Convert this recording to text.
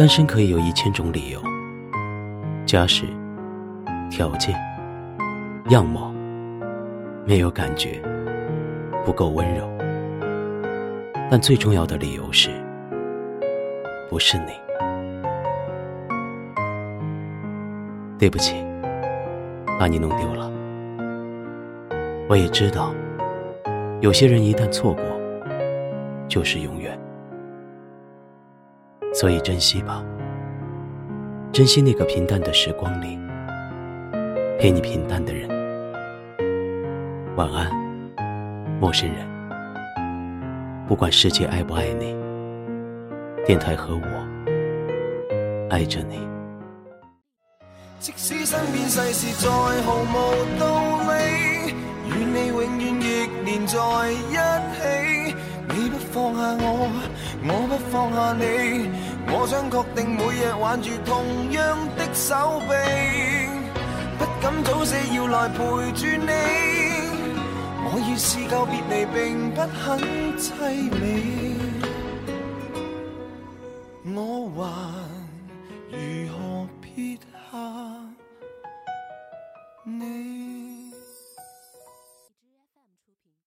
单身可以有一千种理由，家世、条件、样貌，没有感觉，不够温柔。但最重要的理由是，不是你。对不起，把你弄丢了。我也知道，有些人一旦错过，就是永远。所以珍惜吧，珍惜那个平淡的时光里，陪你平淡的人。晚安，陌生人。不管世界爱不爱你，电台和我爱着你。即使身边世事再毫无道理，与你永远亦连在一起。放下我，我不放下你，我想确定每日挽住同样的手臂，不敢早死要来陪住你。我已试够别离，并不很凄美。我还。